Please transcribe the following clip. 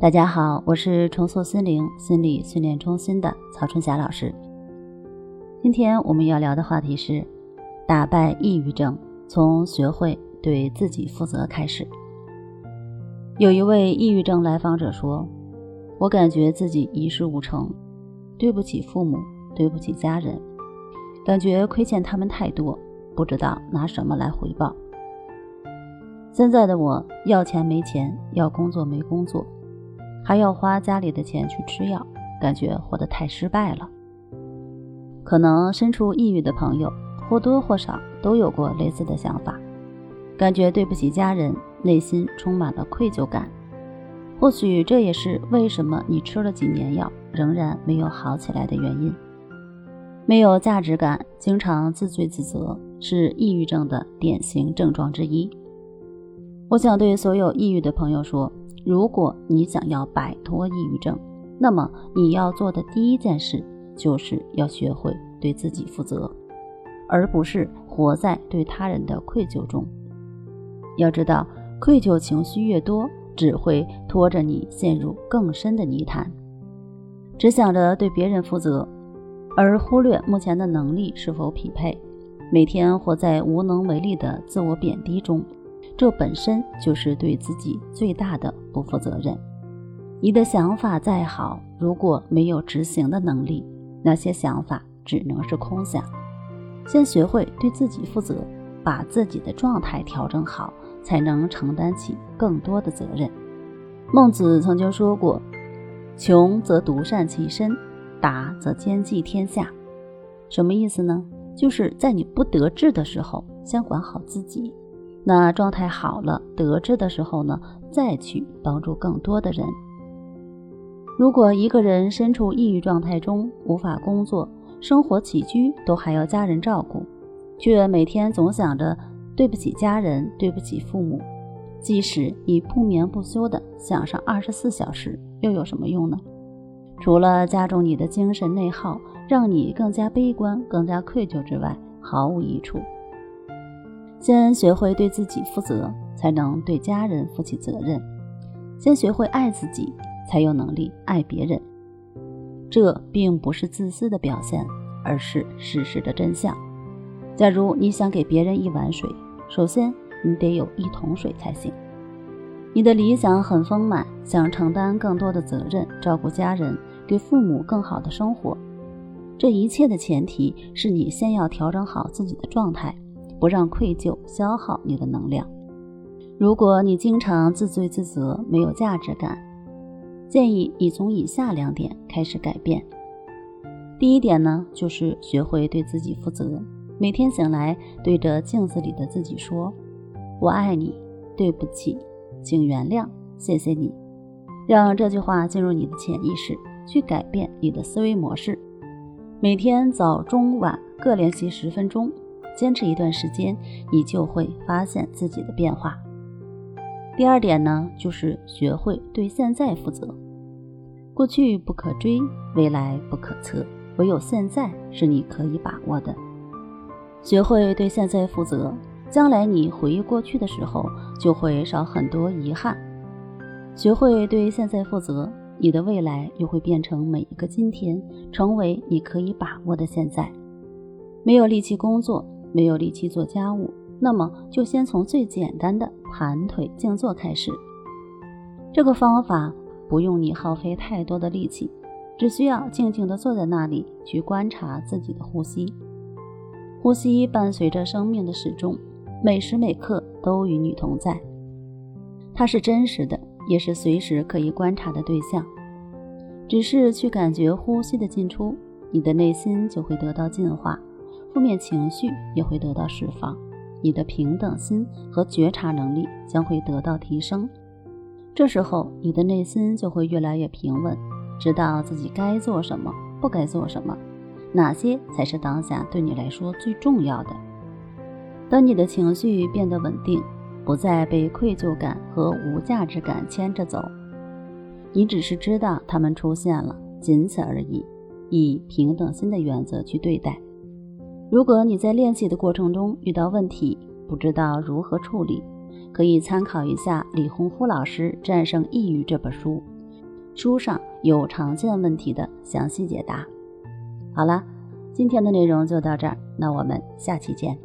大家好，我是重塑心灵心理训练中心的曹春霞老师。今天我们要聊的话题是打败抑郁症，从学会对自己负责开始。有一位抑郁症来访者说：“我感觉自己一事无成，对不起父母，对不起家人，感觉亏欠他们太多，不知道拿什么来回报。现在的我要钱没钱，要工作没工作。”还要花家里的钱去吃药，感觉活得太失败了。可能身处抑郁的朋友或多或少都有过类似的想法，感觉对不起家人，内心充满了愧疚感。或许这也是为什么你吃了几年药仍然没有好起来的原因。没有价值感，经常自罪自责，是抑郁症的典型症状之一。我想对所有抑郁的朋友说。如果你想要摆脱抑郁症，那么你要做的第一件事就是要学会对自己负责，而不是活在对他人的愧疚中。要知道，愧疚情绪越多，只会拖着你陷入更深的泥潭。只想着对别人负责，而忽略目前的能力是否匹配，每天活在无能为力的自我贬低中。这本身就是对自己最大的不负责任。你的想法再好，如果没有执行的能力，那些想法只能是空想。先学会对自己负责，把自己的状态调整好，才能承担起更多的责任。孟子曾经说过：“穷则独善其身，达则兼济天下。”什么意思呢？就是在你不得志的时候，先管好自己。那状态好了、得志的时候呢，再去帮助更多的人。如果一个人身处抑郁状态中，无法工作，生活起居都还要家人照顾，却每天总想着对不起家人、对不起父母，即使你不眠不休的想上二十四小时，又有什么用呢？除了加重你的精神内耗，让你更加悲观、更加愧疚之外，毫无益处。先学会对自己负责，才能对家人负起责任；先学会爱自己，才有能力爱别人。这并不是自私的表现，而是事实的真相。假如你想给别人一碗水，首先你得有一桶水才行。你的理想很丰满，想承担更多的责任，照顾家人，给父母更好的生活。这一切的前提是你先要调整好自己的状态。不让愧疚消耗你的能量。如果你经常自罪自责，没有价值感，建议你从以下两点开始改变。第一点呢，就是学会对自己负责。每天醒来，对着镜子里的自己说：“我爱你，对不起，请原谅，谢谢你。”让这句话进入你的潜意识，去改变你的思维模式。每天早中晚各练习十分钟。坚持一段时间，你就会发现自己的变化。第二点呢，就是学会对现在负责。过去不可追，未来不可测，唯有现在是你可以把握的。学会对现在负责，将来你回忆过去的时候，就会少很多遗憾。学会对现在负责，你的未来又会变成每一个今天，成为你可以把握的现在。没有力气工作。没有力气做家务，那么就先从最简单的盘腿静坐开始。这个方法不用你耗费太多的力气，只需要静静地坐在那里去观察自己的呼吸。呼吸伴随着生命的始终，每时每刻都与你同在。它是真实的，也是随时可以观察的对象。只是去感觉呼吸的进出，你的内心就会得到净化。负面情绪也会得到释放，你的平等心和觉察能力将会得到提升。这时候，你的内心就会越来越平稳，知道自己该做什么，不该做什么，哪些才是当下对你来说最重要的。当你的情绪变得稳定，不再被愧疚感和无价值感牵着走，你只是知道他们出现了，仅此而已，以平等心的原则去对待。如果你在练习的过程中遇到问题，不知道如何处理，可以参考一下李洪夫老师《战胜抑郁》这本书，书上有常见问题的详细解答。好了，今天的内容就到这儿，那我们下期见。